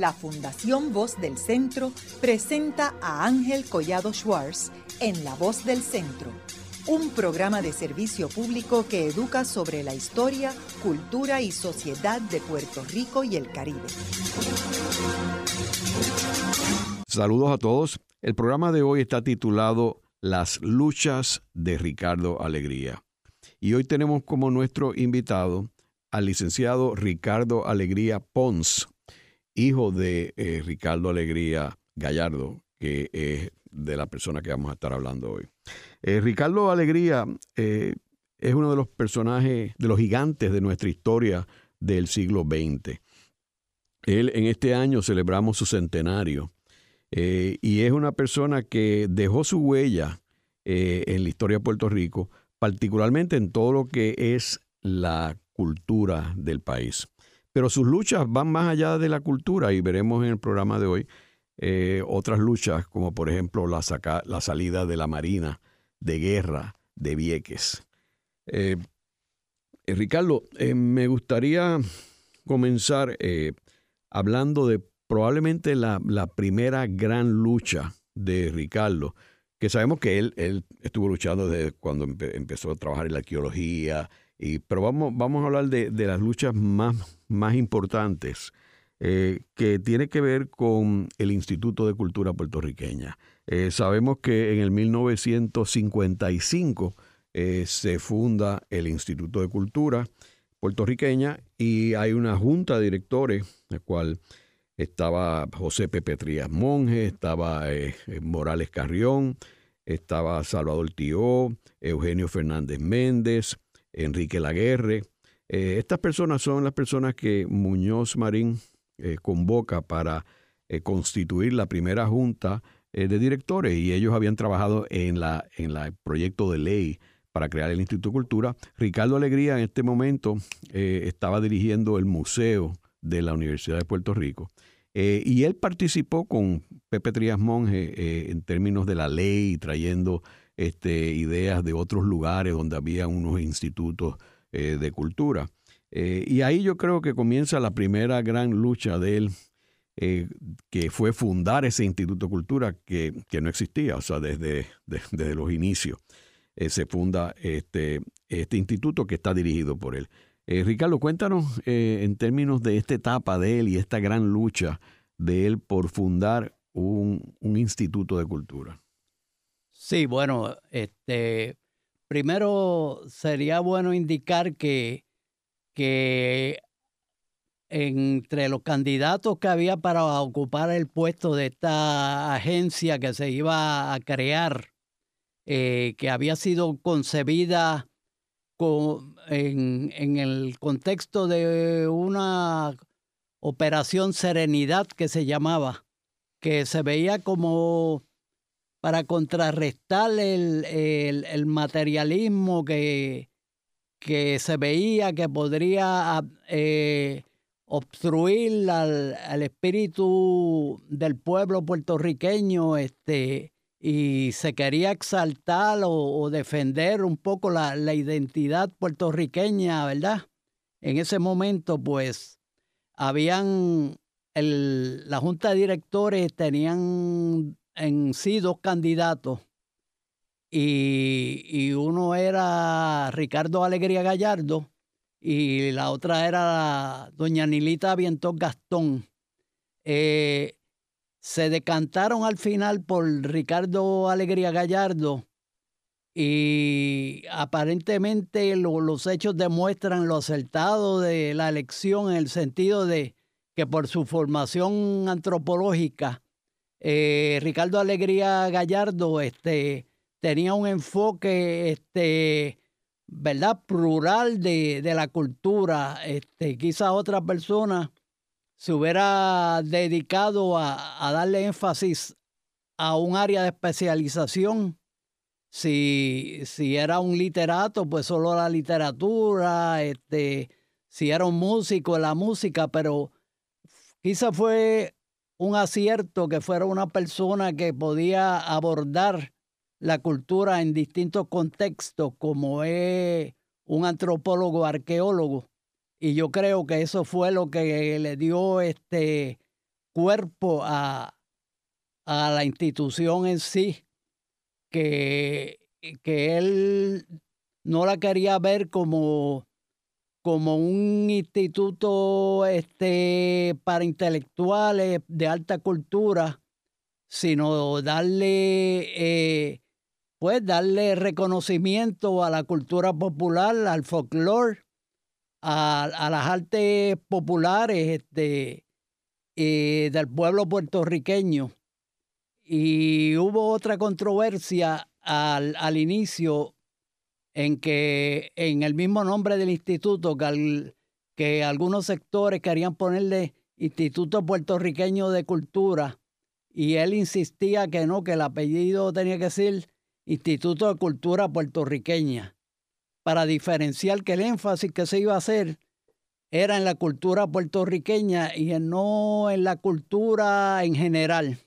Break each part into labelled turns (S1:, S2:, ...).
S1: la Fundación Voz del Centro presenta a Ángel Collado Schwartz en La Voz del Centro, un programa de servicio público que educa sobre la historia, cultura y sociedad de Puerto Rico y el Caribe.
S2: Saludos a todos. El programa de hoy está titulado Las luchas de Ricardo Alegría. Y hoy tenemos como nuestro invitado al licenciado Ricardo Alegría Pons, hijo de eh, Ricardo Alegría Gallardo, que es de la persona que vamos a estar hablando hoy. Eh, Ricardo Alegría eh, es uno de los personajes, de los gigantes de nuestra historia del siglo XX. Él en este año celebramos su centenario y es una persona que dejó su huella en la historia de Puerto Rico, particularmente en todo lo que es la cultura del país. Pero sus luchas van más allá de la cultura y veremos en el programa de hoy eh, otras luchas, como por ejemplo la, la, salida de la Marina de guerra de Vieques. Eh, eh, Ricardo, me gustaría comenzar hablando de probablemente la, primera gran lucha de Ricardo, que sabemos que él, él estuvo luchando desde cuando empezó a trabajar en la arqueología, y, pero vamos, vamos a hablar de, de las luchas más más importantes eh, que tiene que ver con el Instituto de Cultura Puertorriqueña. Eh, sabemos que en el 1955 eh, se funda el Instituto de Cultura Puertorriqueña y hay una junta de directores, la cual estaba José Pepe Trías Monge, estaba Morales Carrión, estaba Salvador Tío, Eugenio Fernández Méndez, Enrique Laguerre, eh, estas personas son las personas que Muñoz Marín eh, convoca para eh, constituir la primera junta de directores y ellos habían trabajado en la en el proyecto de ley para crear el Instituto de Cultura. Ricardo Alegría en este momento estaba dirigiendo el Museo de la Universidad de Puerto Rico. y él participó con Pepe Trías Monge en términos de la ley, trayendo este, ideas de otros lugares donde había unos institutos eh, de cultura. Eh, y ahí yo creo que comienza la primera gran lucha de él, eh, que fue fundar ese Instituto de Cultura que, no existía, o sea, desde, desde los inicios se funda este, este instituto que está dirigido por él. Ricardo, cuéntanos en términos de esta etapa de él y esta gran lucha de él por fundar un, un instituto de cultura.
S3: Sí, bueno, este, primero sería bueno indicar que, que entre los candidatos que había para ocupar el puesto de esta agencia que se iba a crear, eh, que había sido concebida en, en, el contexto de una operación Serenidad que se llamaba, que se veía como para contrarrestar el, materialismo que, que, se veía que podría eh, obstruir al, espíritu del pueblo puertorriqueño este, y se quería exaltar o, defender un poco la, la, identidad puertorriqueña, ¿verdad? En ese momento, pues, habían, el, la junta de directores tenían en sí dos candidatos y, uno era Ricardo Alegría Gallardo y la otra era doña Nilita Avientón Gastón. Eh, se decantaron al final por Ricardo Alegría Gallardo y aparentemente los hechos demuestran lo acertado de la elección en el sentido de que por su formación antropológica eh, Ricardo Alegría Gallardo este, tenía un enfoque este, ¿verdad? plural de, la cultura. Este, quizás otra persona se hubiera dedicado a, darle énfasis a un área de especialización. Si, si, era un literato, pues solo la literatura, este, si era un músico, la música, pero quizás fue un acierto que fuera una persona que podía abordar la cultura en distintos contextos, como es un antropólogo arqueólogo. Y yo creo que eso fue lo que le dio este cuerpo a, a la institución en sí, que, que él no la quería ver como, como un instituto este, para intelectuales de alta cultura, sino darle, eh, pues darle reconocimiento a la cultura popular, al folclore, a, las artes populares este, eh, del pueblo puertorriqueño. Y hubo otra controversia al, al inicio en que en el mismo nombre del instituto, que, algunos sectores querían ponerle Instituto Puertorriqueño de Cultura, y él insistía que no, que el apellido tenía que ser Instituto de Cultura Puertorriqueña, para diferenciar que el énfasis que se iba a hacer era en la cultura puertorriqueña y no en la cultura en general.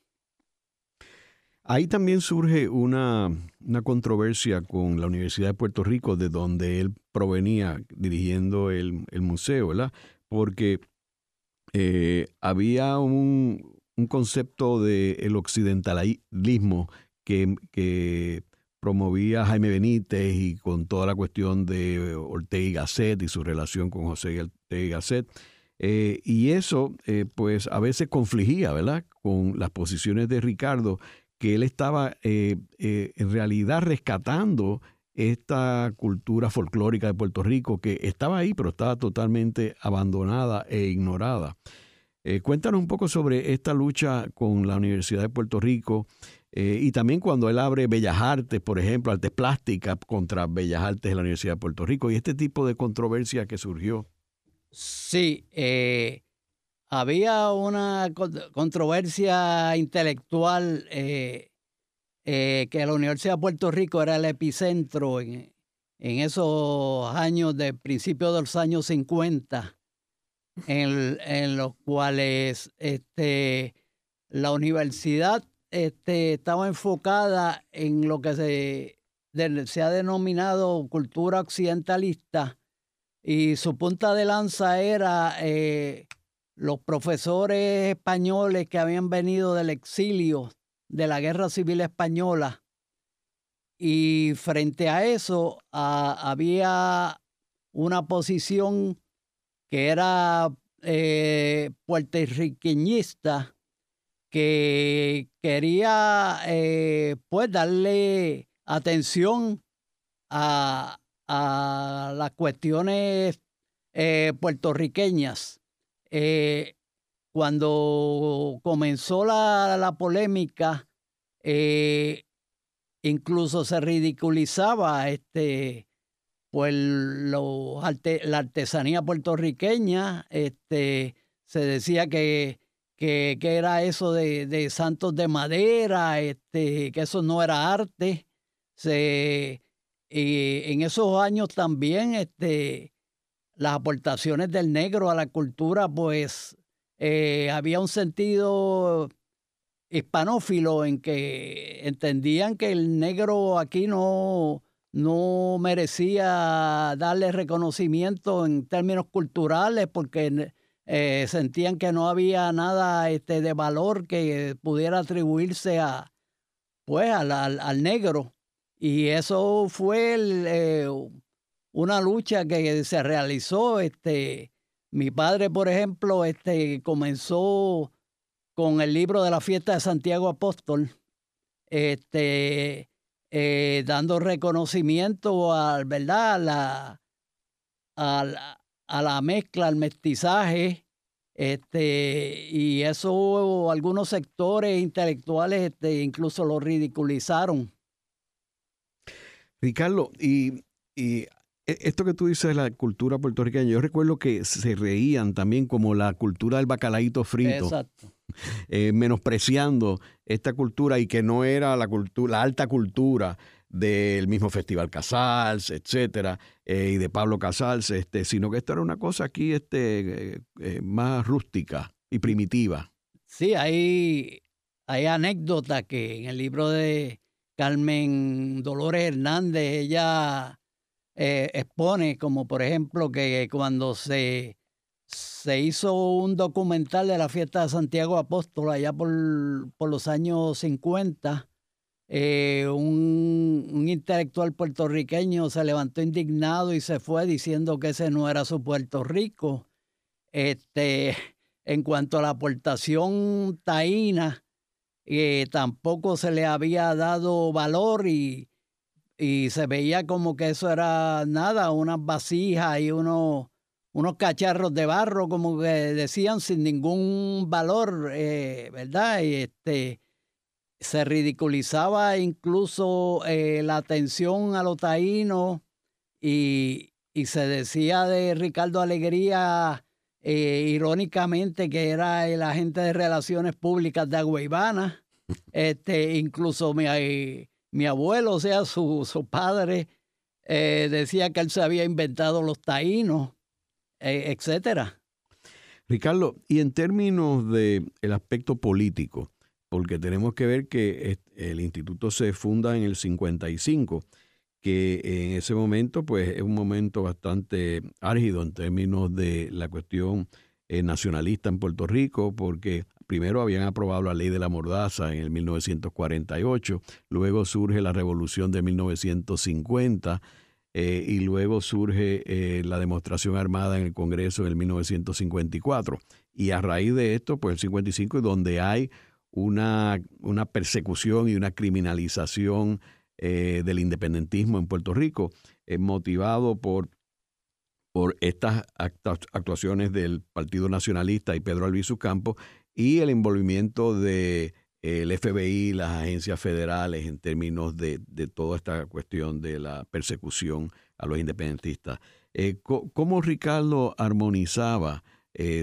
S2: Ahí también surge una, controversia con la Universidad de Puerto Rico, de donde él provenía dirigiendo el, museo, ¿verdad? Porque eh, había un, concepto del occidentalismo que, que, promovía Jaime Benítez y con toda la cuestión de Ortega y Gasset y su relación con José Ortega y Gasset. Eh, y eso, eh, pues, a veces confligía, ¿verdad?, con las posiciones de Ricardo que él estaba eh, eh, en realidad rescatando esta cultura folclórica de Puerto Rico que estaba ahí, pero estaba totalmente abandonada e ignorada. Eh, cuéntanos un poco sobre esta lucha con la Universidad de Puerto Rico y también cuando él abre Bellas Artes, por ejemplo, artes plásticas contra Bellas Artes de la Universidad de Puerto Rico y este tipo de controversia que surgió.
S3: Sí, había una controversia intelectual eh, eh, que la Universidad de Puerto Rico era el epicentro en, esos años de principios de los años 50, en, los cuales este, la universidad este, estaba enfocada en lo que se, se ha denominado cultura occidentalista y su punta de lanza era eh, los profesores españoles que habían venido del exilio de la Guerra Civil Española. Y frente a eso había una posición que era eh, puertorriqueñista que quería eh, pues darle atención a, las cuestiones eh, puertorriqueñas eh, cuando comenzó la, polémica, eh, incluso se ridiculizaba este, pues la artesanía puertorriqueña, este, se decía que, que, era eso de, santos de madera, este, que eso no era arte. Se, en esos años también este, las aportaciones del negro a la cultura, pues eh, había un sentido hispanófilo en que entendían que el negro aquí no, no merecía darle reconocimiento en términos culturales porque eh, sentían que no había nada este, de valor que pudiera atribuirse a, pues, al, negro. Y eso fue el, eh, una lucha que se realizó. Este, mi padre, por ejemplo, este, comenzó con el libro de la fiesta de Santiago Apóstol, este, eh, dando reconocimiento a, ¿verdad? A la, a la, mezcla, al mestizaje, este, y eso algunos sectores intelectuales este, incluso lo ridiculizaron.
S2: Ricardo, y, esto que tú dices de la cultura puertorriqueña, yo recuerdo que se reían también como la cultura del bacalaíto frito. Exacto. Eh, menospreciando esta cultura y que no era la cultura, la alta cultura del mismo Festival Casals, etcétera, eh, y de Pablo Casals, este, sino que esto era una cosa aquí este, eh, más rústica y primitiva.
S3: Sí, hay, hay anécdota que en el libro de Carmen Dolores Hernández, ella eh, expone, como por ejemplo que cuando se, se hizo un documental de la fiesta de Santiago Apóstol allá por, por los años 50. Eh, un, intelectual puertorriqueño se levantó indignado y se fue diciendo que ese no era su Puerto Rico. Este, en cuanto a la aportación taína, eh, tampoco se le había dado valor y, y se veía como que eso era nada, unas vasijas y unos, unos cacharros de barro, como que decían, sin ningún valor, eh, ¿verdad? Y este, se ridiculizaba incluso eh, la atención a los taínos y, y, se decía de Ricardo Alegría eh, irónicamente que era el agente de relaciones públicas de Aguaybana. Este, incluso mi, mi abuelo, o sea, su, su padre, eh, decía que él se había inventado los taínos, eh, etcétera.
S2: Ricardo, y en términos del el aspecto político, porque tenemos que ver que el instituto se funda en el 55 que en ese momento pues es un momento bastante álgido en términos de la cuestión eh, nacionalista en Puerto Rico, porque primero habían aprobado la ley de la mordaza en el 1948, luego surge la revolución de 1950 eh, y luego surge eh, la demostración armada en el Congreso en el 1954. Y a raíz de esto, pues el 55 es donde hay una, una persecución y una criminalización del independentismo en Puerto Rico, motivado por, por estas actuaciones del Partido Nacionalista y Pedro Albizu Campos y el envolvimiento de el FBI, las agencias federales en términos de, toda esta cuestión de la persecución a los independentistas. Eh, ¿Cómo Ricardo armonizaba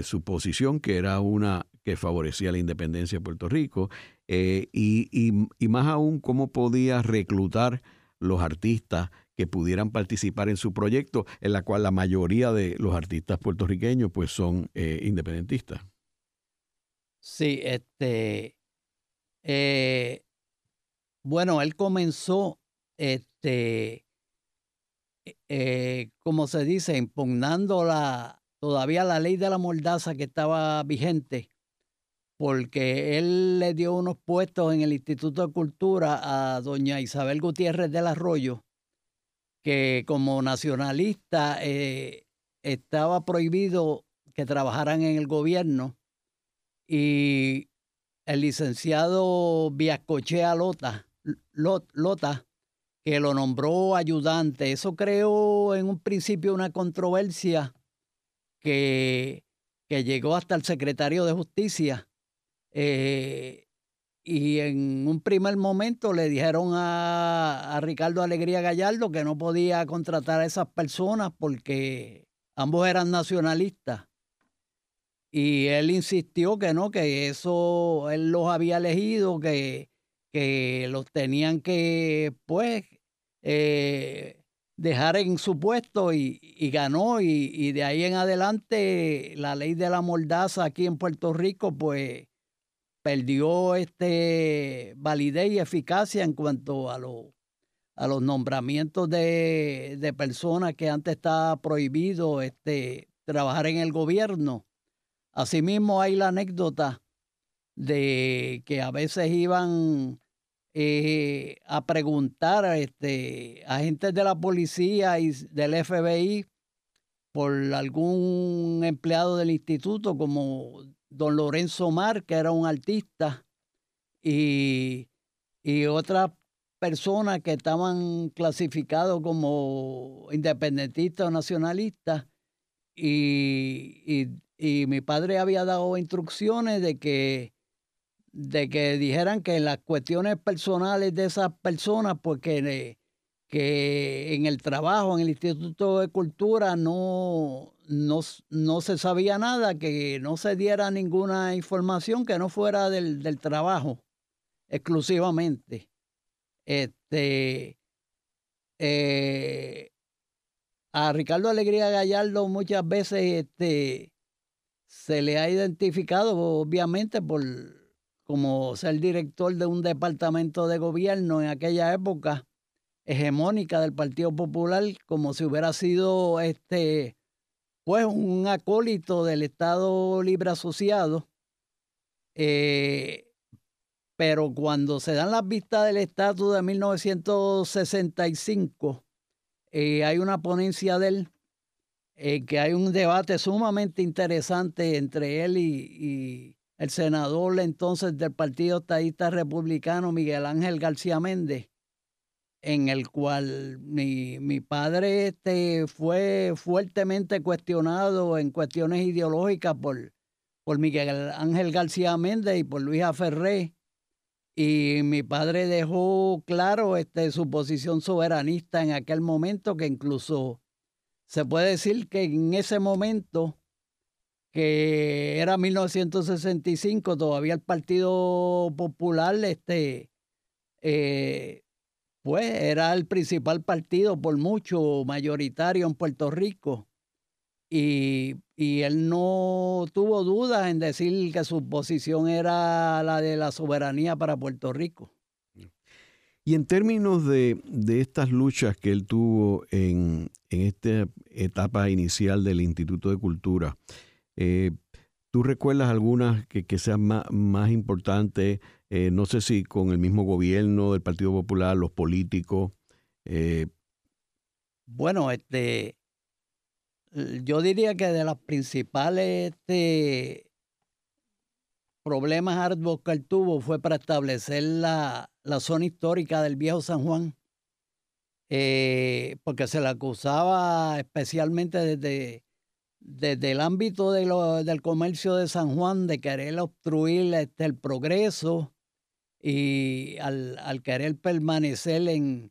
S2: su posición, que era una que favorecía la independencia de Puerto Rico, eh, y, más aún cómo podía reclutar los artistas que pudieran participar en su proyecto, en la cual la mayoría de los artistas puertorriqueños pues son eh, independentistas.
S3: Sí, este, eh, bueno, él comenzó, este, como se dice, impugnando la, todavía la ley de la mordaza que estaba vigente porque él le dio unos puestos en el Instituto de Cultura a doña Isabel Gutiérrez del Arroyo, que como nacionalista eh, estaba prohibido que trabajaran en el gobierno y el licenciado Viascochea Lota, que lo nombró ayudante, eso creó en un principio una controversia que, que llegó hasta el secretario de Justicia eh, y en un primer momento le dijeron a, Ricardo Alegría Gallardo que no podía contratar a esas personas porque ambos eran nacionalistas. Y él insistió que no, que eso él los había elegido, que, que los tenían que, pues, eh, dejar en su puesto y, ganó. Y, y, de ahí en adelante la ley de la mordaza aquí en Puerto Rico, pues, perdió este validez y eficacia en cuanto a, a los nombramientos de, personas que antes estaba prohibido este, trabajar en el gobierno. Asimismo hay la anécdota de que a veces iban eh, a preguntar a este, agentes de la policía y del FBI por algún empleado del instituto, como don Lorenzo Mar, que era un artista, y, y otras personas que estaban clasificados como independentistas o nacionalistas. Y, y, mi padre había dado instrucciones de que, de que dijeran que las cuestiones personales de esas personas, pues que, en el trabajo, en el Instituto de Cultura, no, no, no, se sabía nada, que no se diera ninguna información que no fuera del, del trabajo exclusivamente. Este, eh, a Ricardo Alegría Gallardo muchas veces este, se le ha identificado, obviamente, por como ser director de un departamento de gobierno en aquella época hegemónica del Partido Popular, como si hubiera sido este pues un acólito del Estado Libre Asociado. Eh, pero cuando se dan las vistas del estatus de 1965, eh, hay una ponencia de él, que hay un debate sumamente interesante entre él y, el senador entonces del Partido Estadista Republicano, Miguel Ángel García Méndez, en el cual mi, mi padre este, fue fuertemente cuestionado en cuestiones ideológicas por, por Miguel Ángel García Méndez y por Luisa Ferré. Y mi padre dejó claro este, su posición soberanista en aquel momento, que incluso se puede decir que en ese momento, que era 1965, todavía el Partido Popular este, eh, pues era el principal partido por mucho mayoritario en Puerto Rico. Y, él no tuvo dudas en decir que su posición era la de la soberanía para Puerto Rico.
S2: Y en términos de, estas luchas que él tuvo en, esta etapa inicial del Instituto de Cultura, eh, ¿tú recuerdas algunas que, sean más, más importantes eh, no sé si con el mismo gobierno del Partido Popular, los políticos.
S3: Eh, bueno, este, yo diría que de los principales este, problemas arduos que tuvo fue para establecer la, zona histórica del viejo San Juan, eh, porque se le acusaba especialmente desde, desde el ámbito de del comercio de San Juan de querer obstruir este, el progreso y al, querer permanecer en,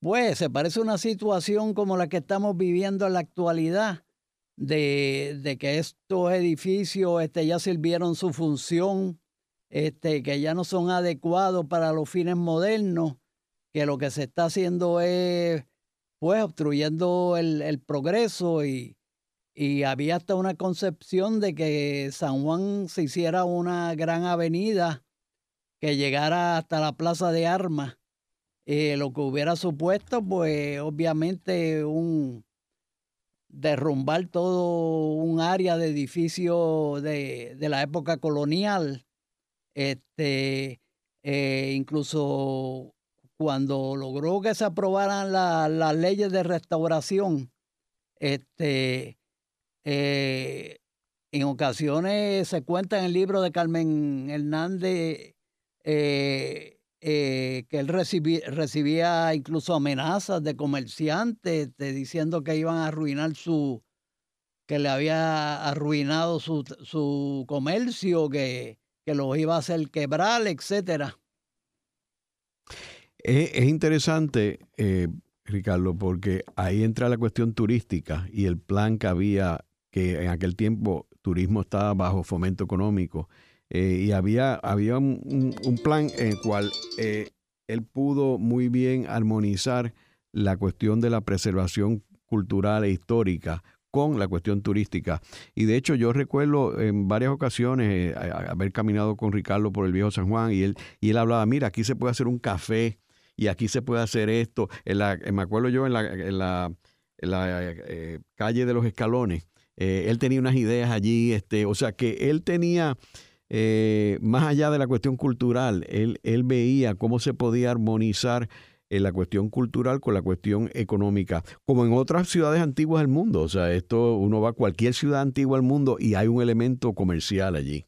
S3: pues se parece una situación como la que estamos viviendo en la actualidad, de, que estos edificios este, ya sirvieron su función, este, que ya no son adecuados para los fines modernos, que lo que se está haciendo es pues obstruyendo el, progreso y, y había hasta una concepción de que San Juan se hiciera una gran avenida que llegara hasta la plaza de armas, eh, lo que hubiera supuesto, pues obviamente un derrumbar todo un área de edificio de, la época colonial, este, eh, incluso cuando logró que se aprobaran las leyes de restauración, este, eh, en ocasiones se cuenta en el libro de Carmen Hernández eh, eh, que él recibía incluso amenazas de comerciantes diciendo que iban a arruinar su, que le había arruinado su, su comercio, que, que los iba a hacer quebrar, etcétera.
S2: Es, interesante, eh, Ricardo, porque ahí entra la cuestión turística y el plan que había, que en aquel tiempo turismo estaba bajo fomento económico eh, y había, había un, plan en el cual eh, él pudo muy bien armonizar la cuestión de la preservación cultural e histórica con la cuestión turística. Y de hecho yo recuerdo en varias ocasiones eh, haber caminado con Ricardo por el viejo San Juan y él, y él hablaba, mira, aquí se puede hacer un café y aquí se puede hacer esto. La, me acuerdo yo en la, en la, calle de los escalones, él tenía unas ideas allí, este, o sea que él tenía eh, más allá de la cuestión cultural, él, él veía cómo se podía armonizar en la cuestión cultural con la cuestión económica, como en otras ciudades antiguas del mundo. O sea, esto uno va a cualquier ciudad antigua del mundo y hay un elemento comercial allí.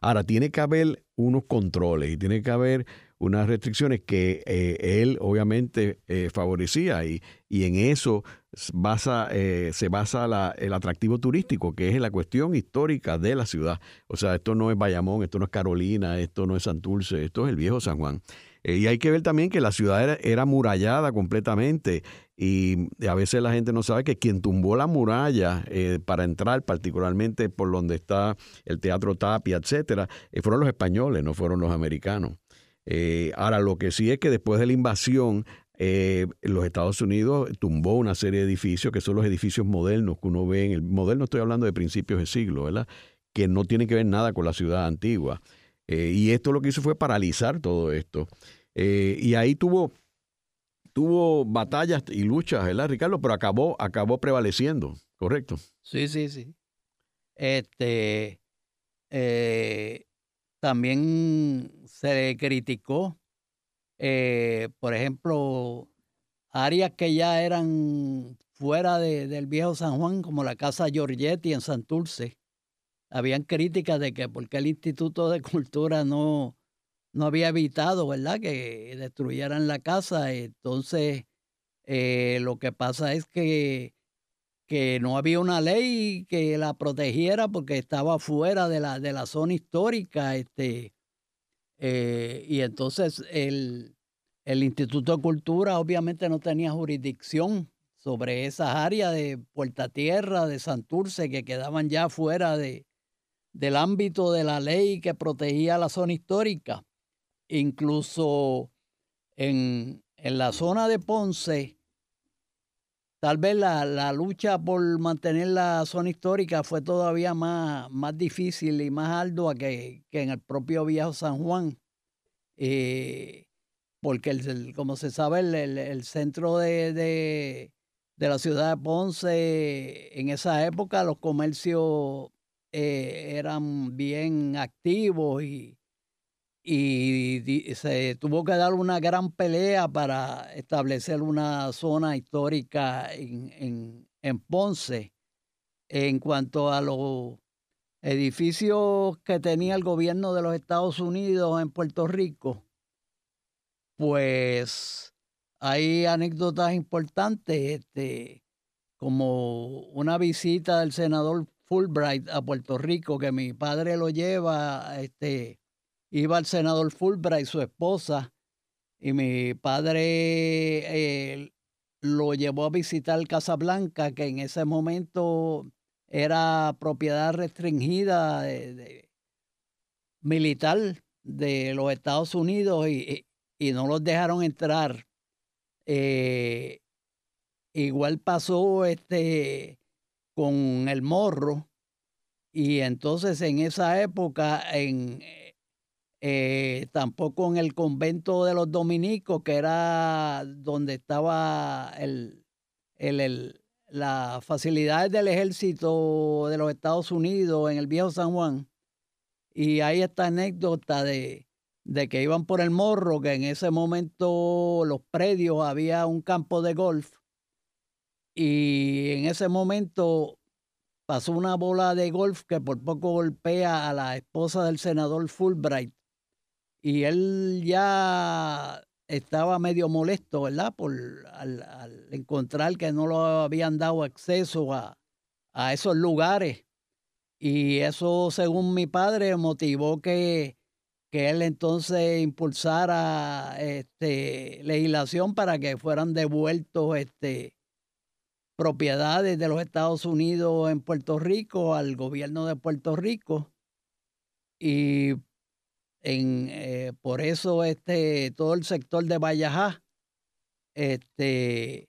S2: Ahora, tiene que haber unos controles y tiene que haber unas restricciones que eh, él obviamente eh, favorecía y, y, en eso basa, eh, se basa el atractivo turístico, que es la cuestión histórica de la ciudad. O sea, esto no es Bayamón, esto no es Carolina, esto no es Santurce, esto es el viejo San Juan. y hay que ver también que la ciudad era, era murallada completamente y a veces la gente no sabe que quien tumbó la muralla para entrar, particularmente por donde está el Teatro Tapia, etcétera, fueron los españoles, no fueron los americanos. Eh, ahora, lo que sí es que después de la invasión, eh, los Estados Unidos tumbó una serie de edificios que son los edificios modernos que uno ve en el moderno, estoy hablando de principios de siglo, ¿verdad? Que no tienen que ver nada con la ciudad antigua. Eh, y esto lo que hizo fue paralizar todo esto. y ahí tuvo, tuvo batallas y luchas, ¿verdad, Ricardo? Pero acabó, acabó prevaleciendo. Correcto.
S3: Sí, sí, sí. Este, también se criticó, eh, por ejemplo, áreas que ya eran fuera del viejo San Juan, como la Casa Giorgetti en Santurce. Habían críticas de que porque el Instituto de Cultura no, no había evitado, ¿verdad?, que destruyeran la casa. Entonces, eh, lo que pasa es que, que no había una ley que la protegiera porque estaba fuera de la, de la zona histórica. Este, eh, y entonces el, el Instituto de Cultura obviamente no tenía jurisdicción sobre esas áreas de Puerta Tierra, de Santurce, que quedaban ya fuera de, del ámbito de la ley que protegía la zona histórica. Incluso en, en la zona de Ponce, tal vez la, lucha por mantener la zona histórica fue todavía más, más difícil y más ardua que, en el propio Viejo San Juan. Eh, porque, el, como se sabe, el, centro de, de, la ciudad de Ponce, en esa época los comercios eh, eran bien activos y, y se tuvo que dar una gran pelea para establecer una zona histórica en, en, Ponce. En cuanto a los edificios que tenía el gobierno de los Estados Unidos en Puerto Rico, pues hay anécdotas importantes, este, como una visita del senador Fulbright a Puerto Rico, que mi padre lo lleva, este, iba el senador Fulbright, su esposa, y mi padre eh, lo llevó a visitar Casablanca, que en ese momento era propiedad restringida de, militar de los Estados Unidos y, no los dejaron entrar. Eh, igual pasó este con el morro y entonces en esa época en eh, tampoco en el convento de los dominicos, que era donde estaba el, el, las facilidades del ejército de los Estados Unidos en el viejo San Juan. Y hay esta anécdota de, de que iban por el morro, que en ese momento los predios había un campo de golf. Y en ese momento pasó una bola de golf que por poco golpea a la esposa del senador Fulbright y él ya estaba medio molesto, ¿verdad? Por al, encontrar que no lo habían dado acceso a, esos lugares. Y eso, según mi padre, motivó que, que él entonces impulsara este, legislación para que fueran devueltos este, propiedades de los Estados Unidos en Puerto Rico al gobierno de Puerto Rico. Y en, eh, por eso este, todo el sector de Vallajá, este,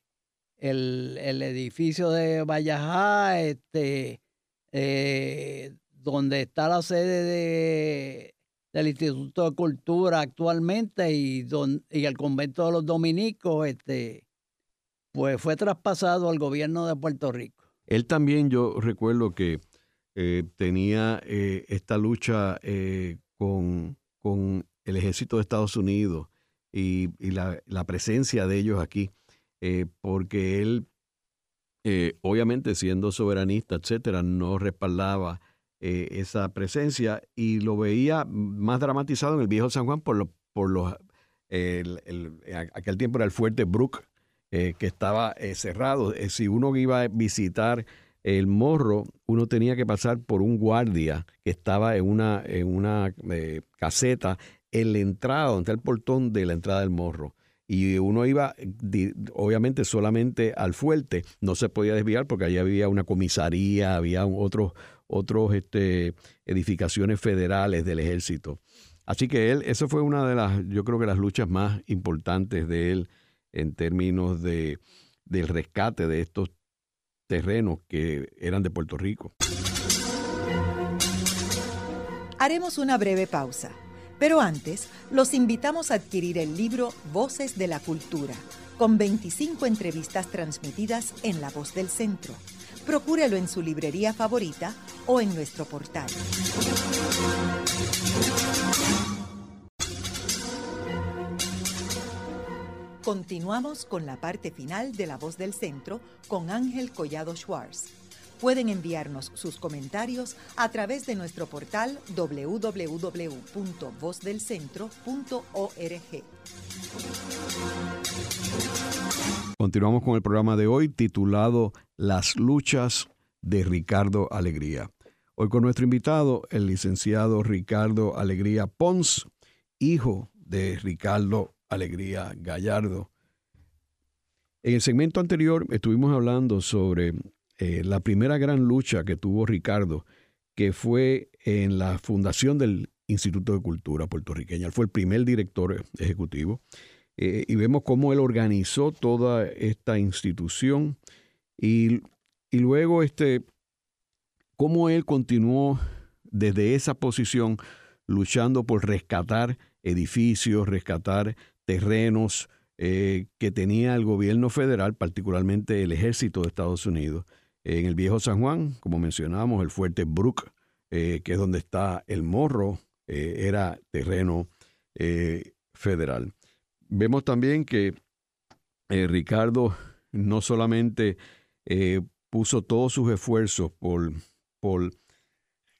S3: el, edificio de Vallajá, este, eh, donde está la sede de, del Instituto de Cultura actualmente y, y el convento de los dominicos, este, pues fue traspasado al gobierno de Puerto Rico.
S2: Él también, yo recuerdo que eh, tenía esta lucha con con el ejército de Estados Unidos y, la, presencia de ellos aquí, eh, porque él, eh, obviamente siendo soberanista, etcétera, no respaldaba eh, esa presencia y lo veía más dramatizado en el viejo San Juan por, por los, aquel tiempo era el fuerte Brook, que estaba cerrado. si uno iba a visitar el morro, uno tenía que pasar por un guardia que estaba en una, en una eh, caseta en la entrada, donde el portón de la entrada del morro. Y uno iba, obviamente, solamente al fuerte, no se podía desviar porque allí había una comisaría, había otros, otros este, edificaciones federales del ejército. Así que él, eso fue una de las, yo creo que las luchas más importantes de él en términos de, del rescate de estos terrenos que eran de Puerto Rico.
S1: Haremos una breve pausa, pero antes los invitamos a adquirir el libro Voces de la Cultura con 25 entrevistas transmitidas en La Voz del Centro. Procúrelo en su librería favorita o en nuestro portal. Continuamos con la parte final de La Voz del Centro con Ángel Collado Schwartz. Pueden enviarnos sus comentarios a través de nuestro portal www.vozdelcentro.org.
S2: Continuamos con el programa de hoy titulado Las luchas de Ricardo Alegría. Hoy con nuestro invitado, el licenciado Ricardo Alegría Pons, hijo de Ricardo Alegría Gallardo. En el segmento anterior estuvimos hablando sobre eh, la primera gran lucha que tuvo Ricardo, que fue en la fundación del Instituto de Cultura puertorriqueña. Él fue el primer director ejecutivo eh, y vemos cómo él organizó toda esta institución y, luego este, cómo él continuó desde esa posición luchando por rescatar edificios, rescatar terrenos eh, que tenía el gobierno federal, particularmente el ejército de Estados Unidos. En el viejo San Juan, como mencionamos, el fuerte Brook, eh, que es donde está el morro, era terreno federal vemos también que eh, Ricardo no solamente eh, puso todos sus esfuerzos por, por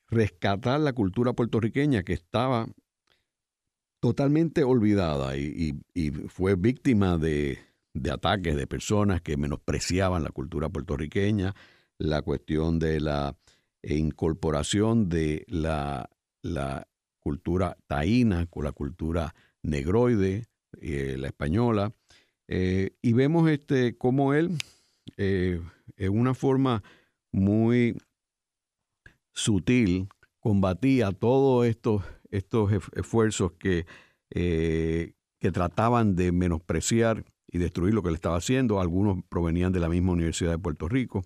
S2: rescatar la cultura puertorriqueña que estaba totalmente olvidada y, fue víctima de, ataques de personas que menospreciaban la cultura puertorriqueña, la cuestión de la incorporación de la, la cultura taína con la cultura negroide, eh, la española, eh, y vemos este, cómo él, eh, en una forma muy sutil, combatía todos estos, estos esfuerzos que, que trataban de menospreciar y destruir lo que él estaba haciendo. Algunos provenían de la misma Universidad de Puerto Rico.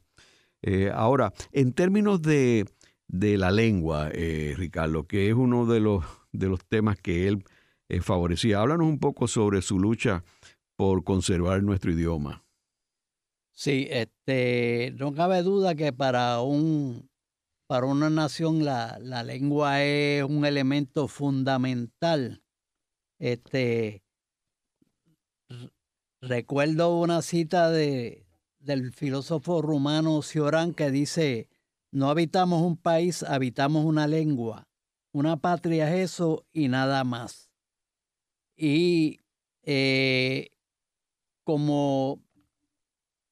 S2: ahora, en términos de, de la lengua, Ricardo, que es uno de los, de los temas que él eh, favorecía. Háblanos un poco sobre su lucha por conservar nuestro idioma.
S3: Sí, este, no cabe duda que para un para una nación la, lengua es un elemento fundamental. Este, recuerdo una cita de, del filósofo rumano Cioran que dice, no habitamos un país, habitamos una lengua. Una patria es eso y nada más. Y eh, como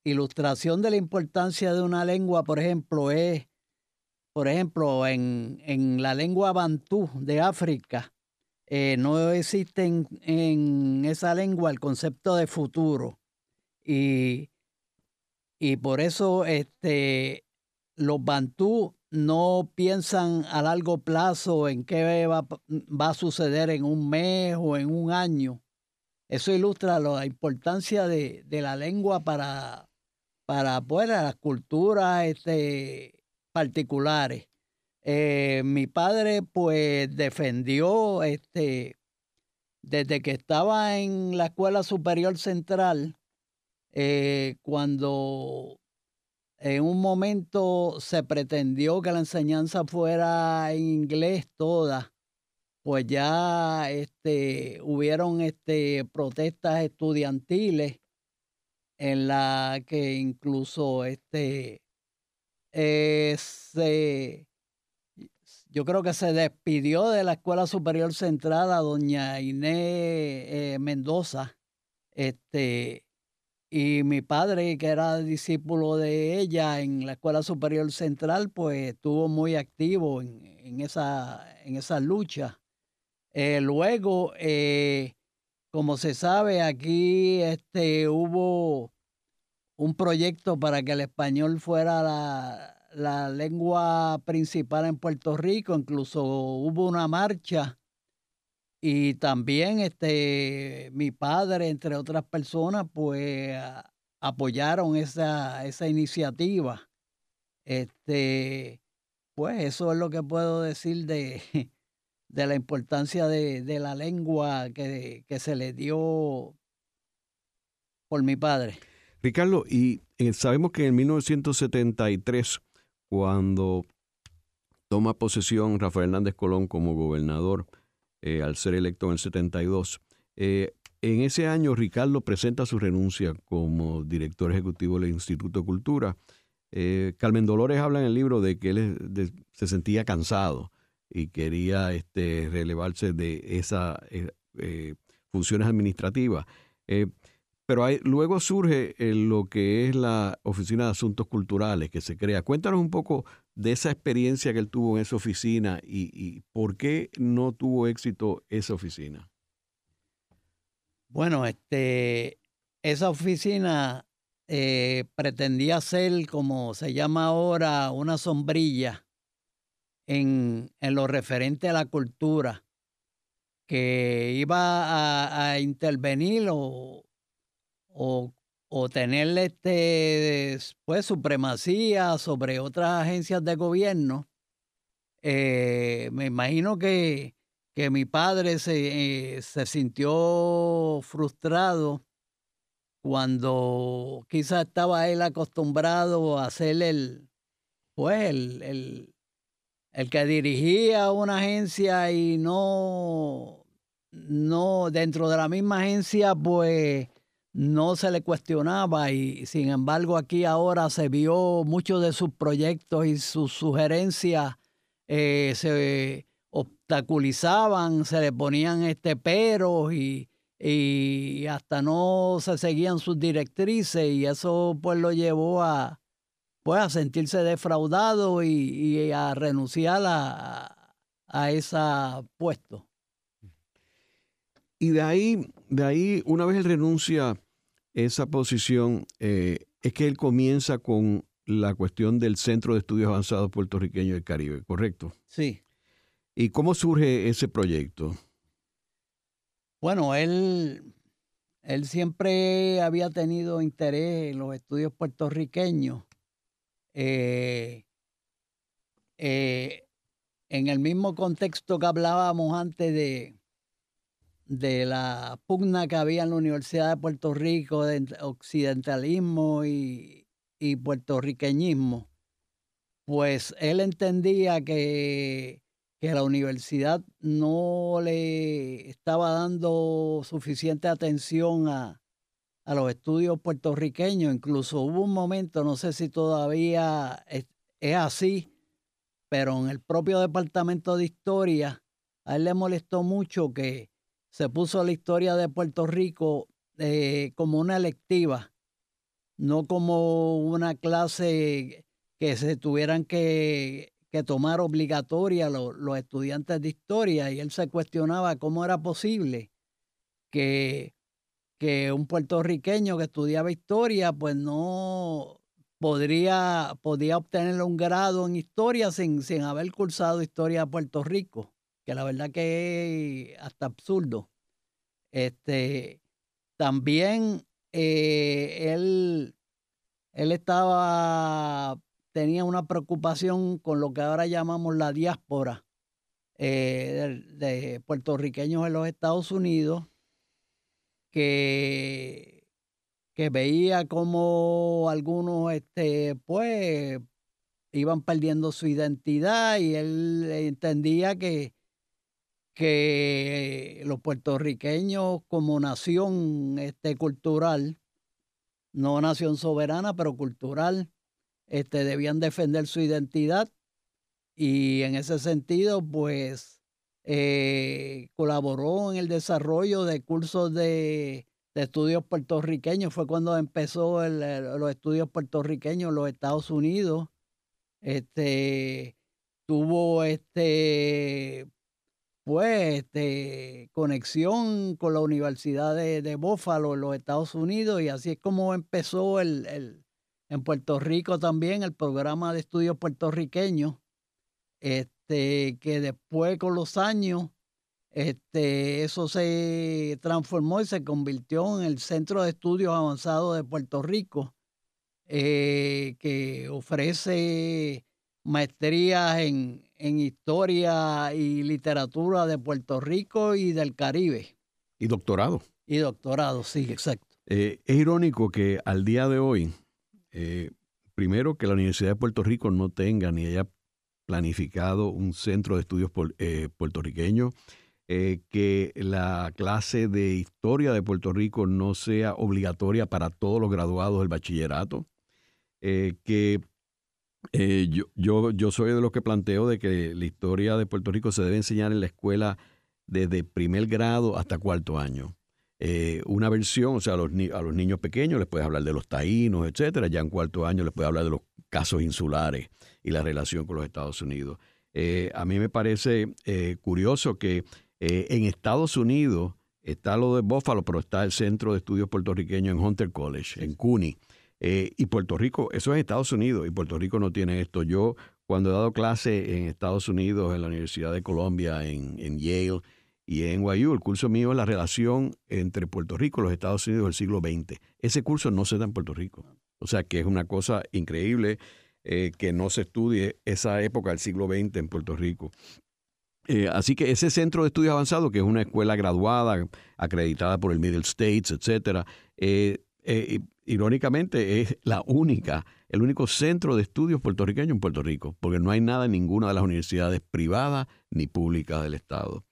S3: ilustración de la importancia de una lengua, por ejemplo, es, por ejemplo, en, en la lengua bantú de África, eh, no existe en, esa lengua el concepto de futuro. Y, y por eso este, los bantú no piensan a largo plazo en qué va, a suceder en un mes o en un año. Eso ilustra la importancia de, la lengua para, para pues, las culturas este, particulares. Eh, mi padre pues defendió este, desde que estaba en la Escuela Superior Central, eh, cuando en un momento se pretendió que la enseñanza fuera en inglés toda, pues ya este, hubieron este, protestas estudiantiles en la que incluso este, eh, yo creo que se despidió de la Escuela Superior Central a doña Inés eh, Mendoza, este, y mi padre, que era discípulo de ella en la Escuela Superior Central, pues estuvo muy activo en, esa, en esa lucha. Eh, luego, eh, como se sabe, aquí este, hubo un proyecto para que el español fuera la, la lengua principal en Puerto Rico. Incluso hubo una marcha y también este, mi padre, entre otras personas, pues apoyaron esa, esa iniciativa. Este, pues eso es lo que puedo decir de, de la importancia de, la lengua que, que, se le dio por mi padre.
S2: Ricardo, y eh, sabemos que en 1973, cuando toma posesión Rafael Hernández Colón como gobernador, eh, al ser electo en el 72, eh, en ese año Ricardo presenta su renuncia como director ejecutivo del Instituto de Cultura. Carmen Dolores habla en el libro de que él se sentía cansado y quería este, relevarse de esas funciones administrativas. Pero luego surge eh, lo que es la Oficina de Asuntos Culturales que se crea. Cuéntanos un poco de esa experiencia que él tuvo en esa oficina y, por qué no tuvo éxito esa oficina.
S3: Bueno, este, esa oficina eh, pretendía ser, como se llama ahora, una sombrilla en, lo referente a la cultura, que iba a, a intervenir o, o, o tener este, pues, supremacía sobre otras agencias de gobierno, eh, me imagino que, que mi padre se, eh, se, sintió frustrado cuando quizás estaba él acostumbrado a ser el, pues, el, el, el que dirigía una agencia y no, no, dentro de la misma agencia, pues no se le cuestionaba y sin embargo aquí ahora se vio muchos de sus proyectos y sus sugerencias eh, se obstaculizaban, se le ponían este peros y, y hasta no se seguían sus directrices y eso pues lo llevó a pues a sentirse defraudado y, a renunciar a, a ese puesto.
S2: Y de ahí, de ahí, una vez él renuncia esa posición eh, es que él comienza con la cuestión del Centro de Estudios Avanzados Puertorriqueños del Caribe, ¿correcto?
S3: Sí.
S2: ¿Y cómo surge ese proyecto?
S3: Bueno, él, él siempre había tenido interés en los estudios puertorriqueños. Eh, eh, en el mismo contexto que hablábamos antes de, de la pugna que había en la Universidad de Puerto Rico de occidentalismo y, puertorriqueñismo, pues él entendía que, que, la universidad no le estaba dando suficiente atención a, a los estudios puertorriqueños. Incluso hubo un momento, no sé si todavía es, es así, pero en el propio departamento de historia, a él le molestó mucho que se puso la historia de Puerto Rico eh, como una electiva, no como una clase que se tuvieran que, tomar obligatoria los, estudiantes de historia. Y él se cuestionaba cómo era posible que, que un puertorriqueño que estudiaba historia, pues no podría, podía obtener un grado en historia sin, sin haber cursado historia de Puerto Rico que la verdad que es hasta absurdo. Este, también eh, él, él estaba, tenía una preocupación con lo que ahora llamamos la diáspora eh, de, puertorriqueños en los Estados Unidos, que, que veía como algunos, este, pues, iban perdiendo su identidad y él entendía que que los puertorriqueños como nación este, cultural, no nación soberana, pero cultural, este, debían defender su identidad y en ese sentido, pues, eh, colaboró en el desarrollo de cursos de, estudios puertorriqueños. Fue cuando empezó los estudios puertorriqueños en los Estados Unidos. Este, tuvo este pues este, conexión con la Universidad de, de Buffalo en los Estados Unidos y así es como empezó el, el, en Puerto Rico también el programa de estudios puertorriqueños, este, que después con los años este, eso se transformó y se convirtió en el Centro de Estudios Avanzados de Puerto Rico, eh, que ofrece maestrías en, en historia y literatura de Puerto Rico y del Caribe.
S2: Y doctorado.
S3: Y doctorado, sí, exacto.
S2: es irónico que al día de hoy, primero que la Universidad de Puerto Rico no tenga ni haya planificado un centro de estudios puertorriqueños, que la clase de historia de Puerto Rico no sea obligatoria para todos los graduados del bachillerato, que eh, yo, yo, yo soy de los que planteo de que la historia de Puerto Rico se debe enseñar en la escuela desde primer grado hasta cuarto año. Eh, una versión, o sea, a los, a los niños pequeños les puedes hablar de los taínos, etcétera. Ya en cuarto año les puedes hablar de los casos insulares y la relación con los Estados Unidos. Eh, a mí me parece curioso que en Estados Unidos está lo de Buffalo, pero está el Centro de Estudios Puertorriqueños en Hunter College, en CUNY. Eh, y Puerto Rico, eso es Estados Unidos, y Puerto Rico no tiene esto. Yo, cuando he dado clase en Estados Unidos, en la Universidad de Colombia, en, Yale y en NYU, el curso mío es la relación entre Puerto Rico y los Estados Unidos del siglo XX. Ese curso no se da en Puerto Rico. O sea que es una cosa increíble eh, que no se estudie esa época del siglo XX en Puerto Rico. Eh, así que ese centro de estudios avanzados, que es una escuela graduada, acreditada por el Middle States, etcétera, irónicamente, es la única, el único centro de estudios puertorriqueño en Puerto Rico, porque no hay nada en ninguna de las universidades privadas ni públicas del Estado.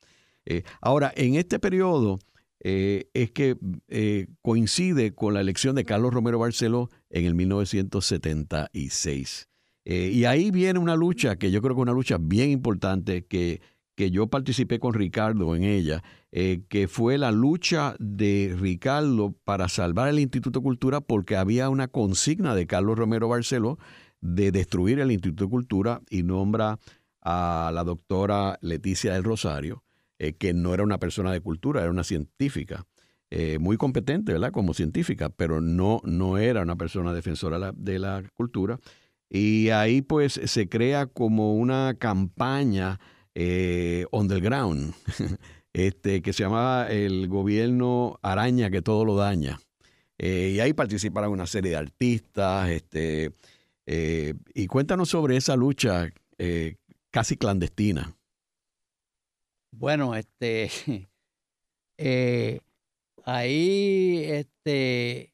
S2: Eh, ahora, en este periodo eh, es que eh, coincide con la elección de Carlos Romero Barceló en el 1976. y ahí viene una lucha que yo creo que es una lucha bien importante que que yo participé con Ricardo en ella, eh, que fue la lucha de Ricardo para salvar el Instituto de Cultura porque había una consigna de Carlos Romero Barceló de destruir el Instituto de Cultura y nombra a la doctora Leticia del Rosario, eh, que no era una persona de cultura, era una científica. Eh, muy competente, ¿verdad? Como científica, pero no, no era una persona defensora de la cultura. Y ahí pues se crea como una campaña eh, on the ground, este, que se llamaba el gobierno araña que todo lo daña. Eh, y ahí participaron una serie de artistas. Este, eh, y cuéntanos sobre esa lucha casi clandestina.
S3: Bueno, este, ahí, este,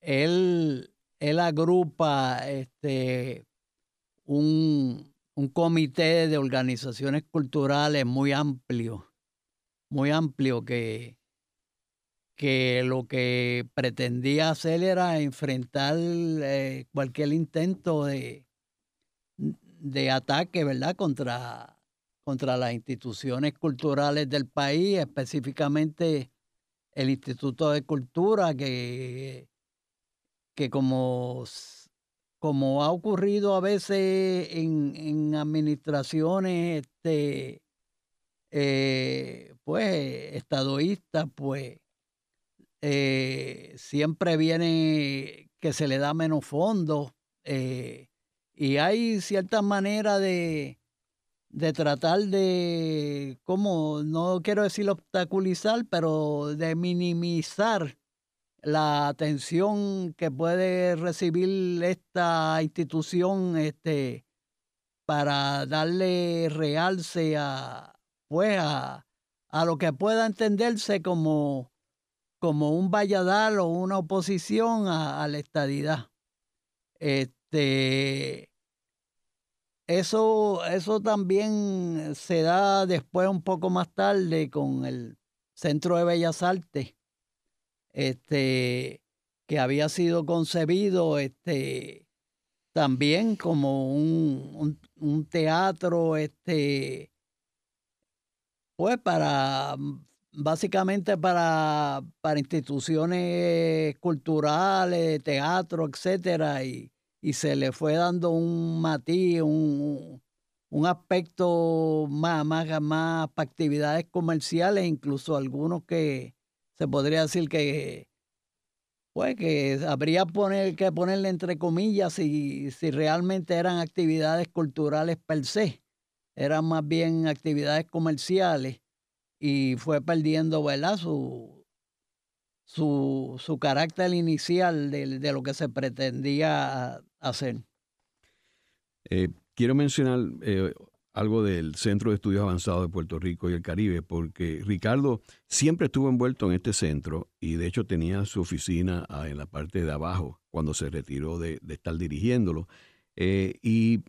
S3: él, él agrupa, este, un, un comité de organizaciones culturales muy amplio, muy amplio que, que lo que pretendía hacer era enfrentar eh, cualquier intento de, de ataque, ¿verdad?, contra, contra las instituciones culturales del país, específicamente el Instituto de Cultura, que, que como como ha ocurrido a veces en, administraciones este, eh, pues estadoístas, pues eh, siempre viene que se le da menos fondos eh, y hay cierta manera de, de tratar de, como, no quiero decir obstaculizar, pero de minimizar la atención que puede recibir esta institución este, para darle realce a, pues, a, lo que pueda entenderse como, como un valladal o una oposición a, la estadidad. Este, eso, eso también se da después un poco más tarde con el Centro de Bellas Artes, este, que había sido concebido este, también como un, teatro, este, pues para, básicamente para, para instituciones culturales, teatro, etcétera, y, se le fue dando un matiz, un, un aspecto más, más para actividades comerciales, incluso algunos que, se podría decir que pues que habría poner, que ponerle entre comillas si, si realmente eran actividades culturales per se, eran más bien actividades comerciales y fue perdiendo ¿verdad? Su, su, su carácter inicial de, lo que se pretendía hacer.
S2: Eh, quiero mencionar eh, algo del Centro de Estudios Avanzados de Puerto Rico y el Caribe, porque Ricardo siempre estuvo envuelto en este centro y de hecho tenía su oficina ah, en la parte de abajo cuando se retiró de, estar dirigiéndolo. Eh, y,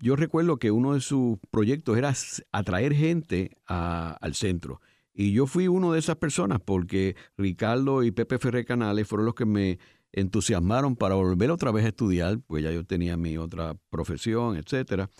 S2: yo recuerdo que uno de sus proyectos era atraer gente al centro. Y yo fui uno de esas personas porque Ricardo y Pepe Ferrer Canales fueron los que me entusiasmaron para volver otra vez a estudiar, pues ya yo tenía mi otra profesión, etcétera.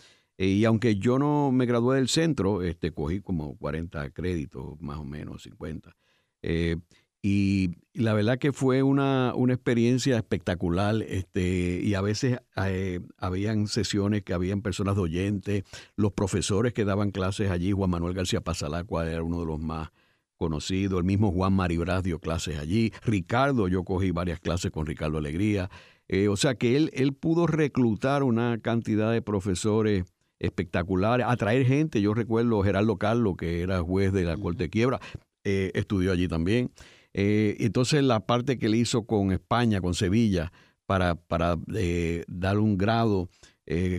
S2: Eh, y aunque yo no me gradué del centro, este, cogí como 40 créditos, más o menos, 50. Eh, y la verdad que fue una, una experiencia espectacular. Este, y a veces eh, habían sesiones que habían personas de oyentes, los profesores que daban clases allí, Juan Manuel García Pasalacua era uno de los más conocidos, el mismo Juan Maribraz dio clases allí, Ricardo, yo cogí varias clases con Ricardo Alegría. o sea que él, él pudo reclutar una cantidad de profesores espectaculares, atraer gente. Yo recuerdo Gerardo Carlos, que era juez de la Corte de Quiebra, eh, estudió allí también. Eh, entonces la parte que él hizo con España, con Sevilla, para, para eh, dar un grado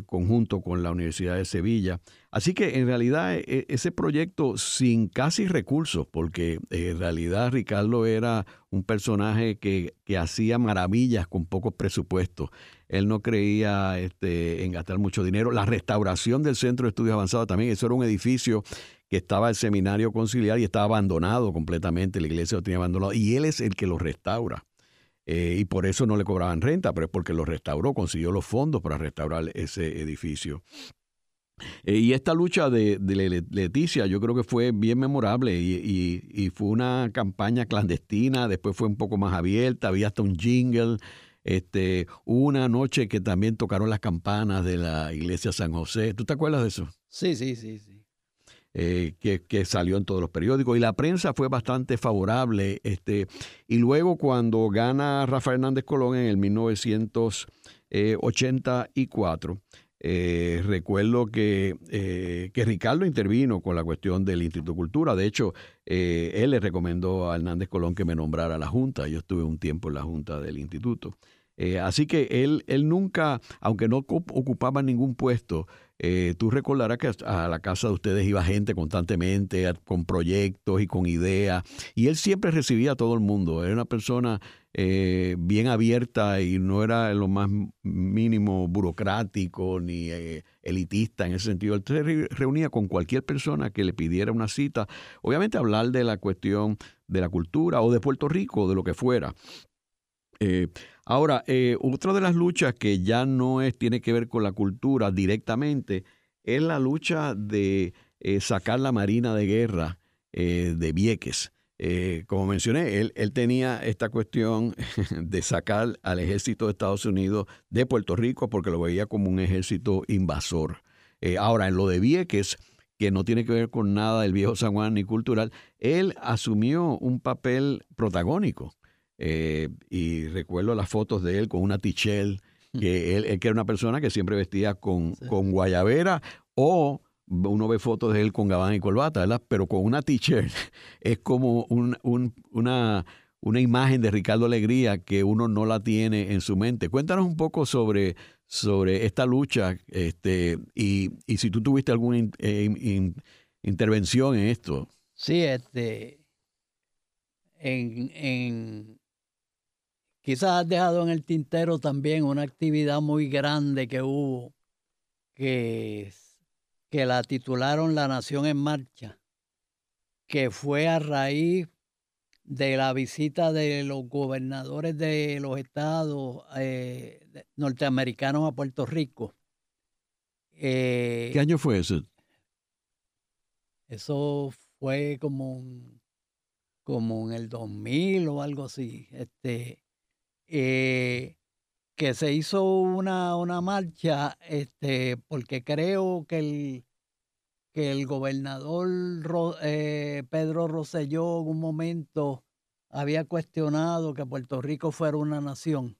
S2: conjunto con la Universidad de Sevilla. Así que en realidad e, ese proyecto sin casi recursos, porque en realidad Ricardo era un personaje que, que hacía maravillas con pocos presupuestos. Él no creía este, en gastar mucho dinero. La restauración del Centro de Estudios Avanzados también, eso era un edificio que estaba el seminario conciliar y estaba abandonado completamente, la iglesia lo tenía abandonado, y él es el que lo restaura. Eh, y por eso no le cobraban renta, pero es porque lo restauró, consiguió los fondos para restaurar ese edificio. Eh, y esta lucha de, Leticia yo creo que fue bien memorable y, y, fue una campaña clandestina, después fue un poco más abierta, había hasta un jingle, este, una noche que también tocaron las campanas de la iglesia San José. ¿Tú te acuerdas de eso?
S3: Sí, sí, sí, sí.
S2: Eh, que, salió en todos los periódicos y la prensa fue bastante favorable. Este, y luego cuando gana Rafael Hernández Colón en el 1984, eh, recuerdo que, eh, que, Ricardo intervino con la cuestión del Instituto de Cultura. De hecho, él le recomendó a Hernández Colón que me nombrara a la Junta. Yo estuve un tiempo en la Junta del Instituto. Así que él, él nunca, aunque no ocupaba ningún puesto, eh, tú recordarás que a la casa de ustedes iba gente constantemente con proyectos y con ideas, y él siempre recibía a todo el mundo. Era una persona eh, bien abierta y no era lo más mínimo burocrático ni elitista en ese sentido. Él se reunía con cualquier persona que le pidiera una cita, obviamente hablar de la cuestión de la cultura o de Puerto Rico, de lo que fuera. Eh, ahora, eh, otra de las luchas que ya no es, tiene que ver con la cultura directamente es la lucha de eh, sacar la Marina de Guerra de Vieques. como mencioné, él, él, tenía esta cuestión de sacar al ejército de Estados Unidos de Puerto Rico porque lo veía como un ejército invasor. ahora, en lo de Vieques, que no tiene que ver con nada del viejo San Juan ni cultural, él asumió un papel protagónico. Eh, y recuerdo las fotos de él con una tichel, que él, que era una persona que siempre vestía con, con guayabera o uno ve fotos de él con gabán y corbata, ¿verdad? Pero con una t-shirt es como un, una, una imagen de Ricardo Alegría que uno no la tiene en su mente. Cuéntanos un poco sobre, sobre esta lucha este, y, y si tú tuviste alguna eh, intervención en esto.
S3: Sí, este, en, en, Quizás has dejado en el tintero también una actividad muy grande que hubo, que, que la titularon La Nación en Marcha, que fue a raíz de la visita de los gobernadores de los estados eh, norteamericanos a Puerto Rico.
S2: Eh, ¿Qué año fue eso?
S3: Eso fue como, como en el 2000 o algo así. Este, eh, que se hizo una, una marcha, este, porque creo que el, que el gobernador eh, Pedro Rosselló en un momento había cuestionado que Puerto Rico fuera una nación.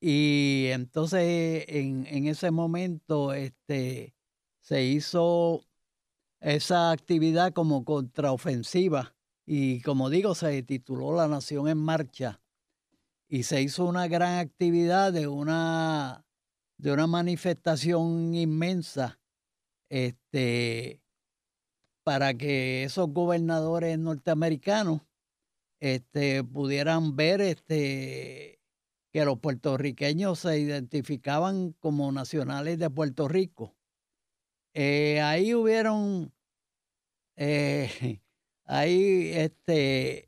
S3: Y entonces en, en ese momento este, se hizo esa actividad como contraofensiva y como digo, se tituló La Nación en Marcha y se hizo una gran actividad de una, de una manifestación inmensa este, para que esos gobernadores norteamericanos este, pudieran ver este, que los puertorriqueños se identificaban como nacionales de Puerto Rico. Eh, ahí hubieron, eh, ahí este,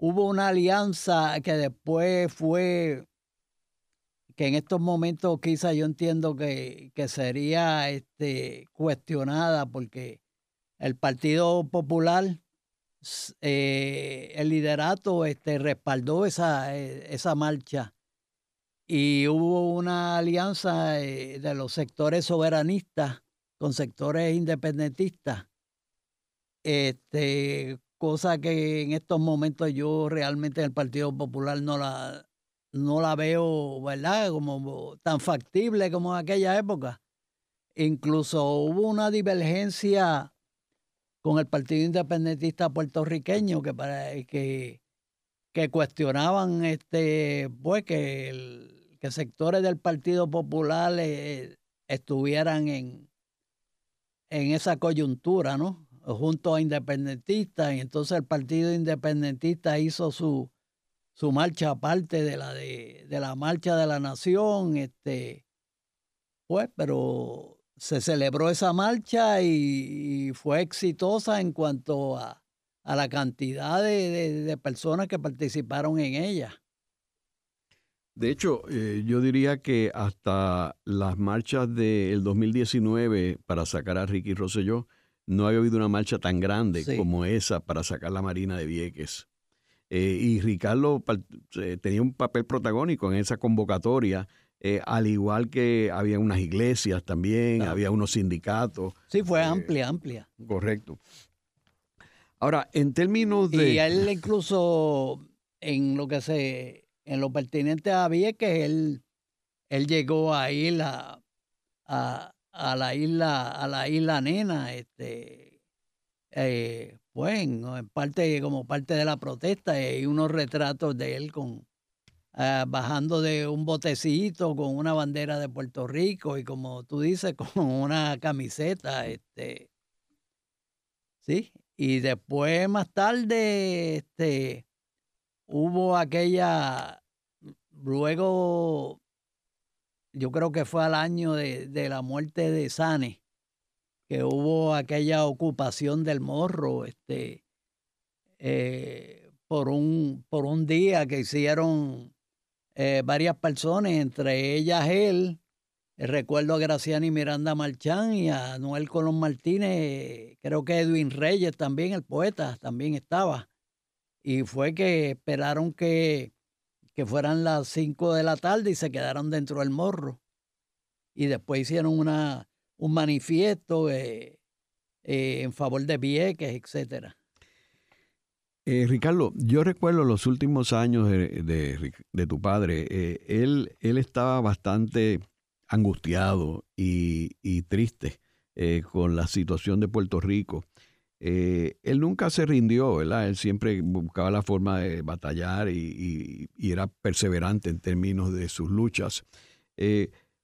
S3: hubo una alianza que después fue, que en estos momentos quizá yo entiendo que, que sería este, cuestionada porque el Partido Popular eh, el liderato este, respaldó esa, eh, esa marcha. Y hubo una alianza eh, de los sectores soberanistas con sectores independentistas, este, cosa que en estos momentos yo realmente en el Partido Popular no la, no la veo, ¿verdad? Como tan factible como en aquella época. Incluso hubo una divergencia con el Partido Independentista puertorriqueño que que, que cuestionaban este pues que, que sectores del Partido Popular eh, estuvieran en, en esa coyuntura, ¿no? Junto a independentistas, y entonces el Partido Independentista hizo su, su marcha aparte de la de, de la marcha de la nación, este, pues, pero se celebró esa marcha y, fue exitosa en cuanto a, la cantidad de, personas que participaron en ella.
S2: De hecho, eh, yo diría que hasta las marchas del 2019 para sacar a Ricky Rosselló, no había habido una marcha tan grande como esa para sacar la Marina de Vieques. Eh, y Ricardo eh, tenía un papel protagónico en esa convocatoria eh, al igual que había unas iglesias también, había unos sindicatos.
S3: Sí, fue amplia, amplia.
S2: Correcto. Ahora, en términos de...
S3: Y él incluso en lo que se, en lo pertinente a Vieques, él, él llegó a ir a, a, la isla, a la isla Nena, este, eh, pues en, parte, como parte de la protesta, hay unos retratos de él con, eh, bajando de un botecito con una bandera de Puerto Rico y como tú dices, con una camiseta, este, sí, y después más tarde, este, hubo aquella, luego, yo creo que fue al año de, la muerte de Sane, que hubo aquella ocupación del morro, este, eh, por un, por un día que hicieron eh, varias personas, entre ellas él. Recuerdo a Graciani Miranda Marchán y a Noel Colón Martínez, creo que Edwin Reyes también, el poeta, también estaba. Y fue que esperaron que, que fueran las 5 de la tarde y se quedaron dentro del morro. Y después hicieron una, un manifiesto eh, en favor de Vieques, etcétera.
S2: Eh, Ricardo, yo recuerdo los últimos años de, tu padre. Eh, él, él estaba bastante angustiado y, triste eh, con la situación de Puerto Rico. Él nunca se rindió, ¿verdad? Él siempre buscaba la forma de batallar y, era perseverante en términos de sus luchas.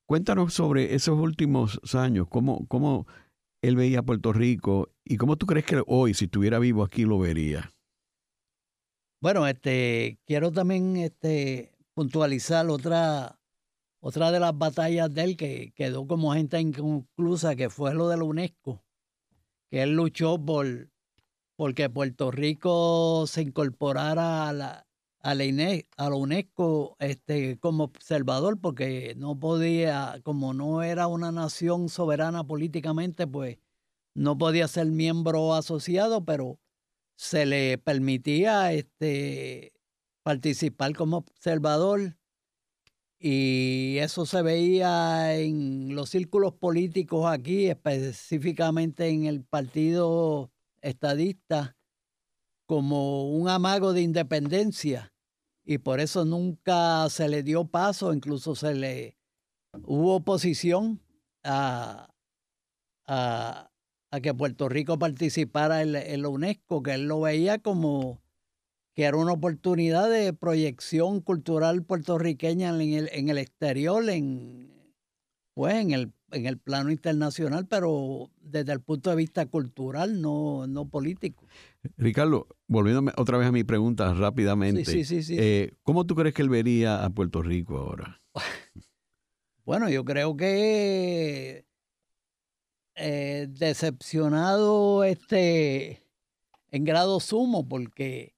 S2: cuéntanos sobre esos últimos años, cómo, cómo él veía Puerto Rico y cómo tú crees que hoy, si estuviera vivo aquí, lo vería.
S3: Bueno, este, quiero también este, puntualizar otra, otra de las batallas de él que quedó como gente inconclusa, que fue lo de la UNESCO, que él luchó por porque Puerto Rico se incorporara a la, a la, a la UNESCO este, como observador, porque no podía, como no era una nación soberana políticamente, pues no podía ser miembro asociado, pero se le permitía este, participar como observador y eso se veía en los círculos políticos aquí, específicamente en el partido estadista, como un amago de independencia y por eso nunca se le dio paso, incluso se le hubo oposición a, a, que Puerto Rico participara en, la UNESCO, que él lo veía como que era una oportunidad de proyección cultural puertorriqueña en el, en el exterior, en, pues, en el en el plano internacional, pero desde el punto de vista cultural, no, no político.
S2: Ricardo, volviéndome otra vez a mi pregunta rápidamente,
S3: Sí, sí, sí,
S2: eh, ¿cómo tú crees que él vería a Puerto Rico ahora?
S3: Bueno, yo creo que eh, decepcionado este en grado sumo, porque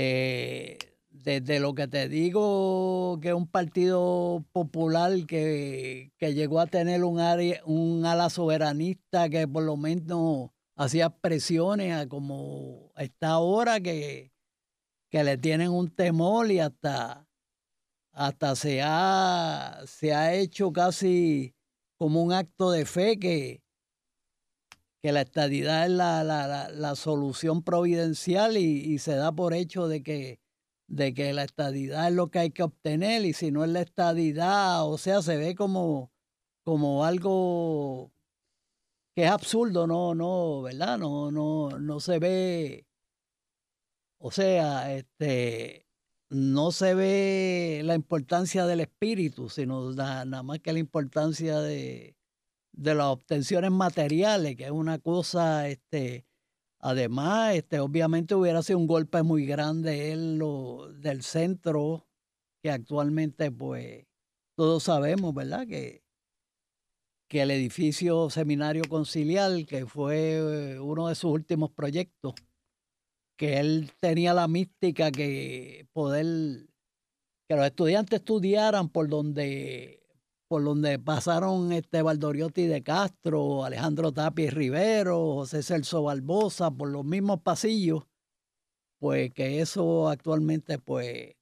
S3: eh, desde lo que te digo que un partido popular que, que llegó a tener un área, un ala soberanista que por lo menos hacía presiones a como está ahora que, que le tienen un temor y hasta hasta se ha, se ha hecho casi como un acto de fe que, que la estadidad es la, la, la, solución providencial y, y, se da por hecho de que, de que la estadidad es lo que hay que obtener y si no es la estadidad, o sea, se ve como, como algo que es absurdo, no, no, ¿verdad? No, no, no se ve, o sea, este no se ve la importancia del espíritu, sino nada, nada más que la importancia de, de, las obtenciones materiales, que es una cosa, este, además, este, obviamente hubiera sido un golpe muy grande en lo del centro, que actualmente, pues, todos sabemos, ¿verdad? Que, que el edificio Seminario Conciliar, que fue uno de sus últimos proyectos, que él tenía la mística que poder que los estudiantes estudiaran por donde por donde pasaron este Valdoriotti de Castro, Alejandro Tapia Rivero, José Celso Barbosa, por los mismos pasillos, pues que eso actualmente pues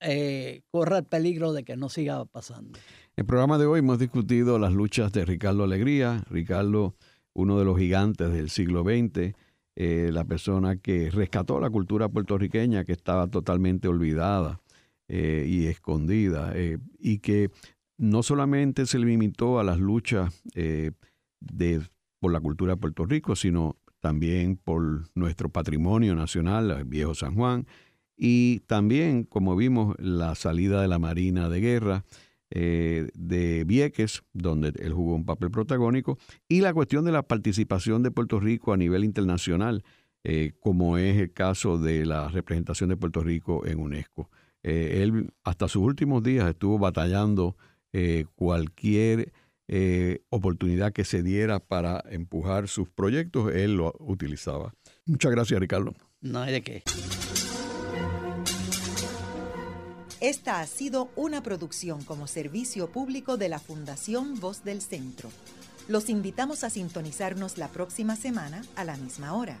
S3: eh, corre el peligro de que no siga pasando.
S2: En el programa de hoy hemos discutido las luchas de Ricardo Alegría, Ricardo, uno de los gigantes del siglo XX, eh, la persona que rescató la cultura puertorriqueña que estaba totalmente olvidada eh, y escondida eh, y que no solamente se limitó a las luchas de, por la cultura de Puerto Rico, sino también por nuestro patrimonio nacional, el viejo San Juan, y también, como vimos, la salida de la Marina de Guerra, eh, de Vieques, donde él jugó un papel protagónico, y la cuestión de la participación de Puerto Rico a nivel internacional, eh, como es el caso de la representación de Puerto Rico en UNESCO. Eh, él hasta sus últimos días estuvo batallando cualquier oportunidad que se diera para empujar sus proyectos, él lo utilizaba. Muchas gracias, Ricardo.
S3: No hay de qué.
S1: Esta ha sido una producción como servicio público de la Fundación Voz del Centro. Los invitamos a sintonizarnos la próxima semana a la misma hora.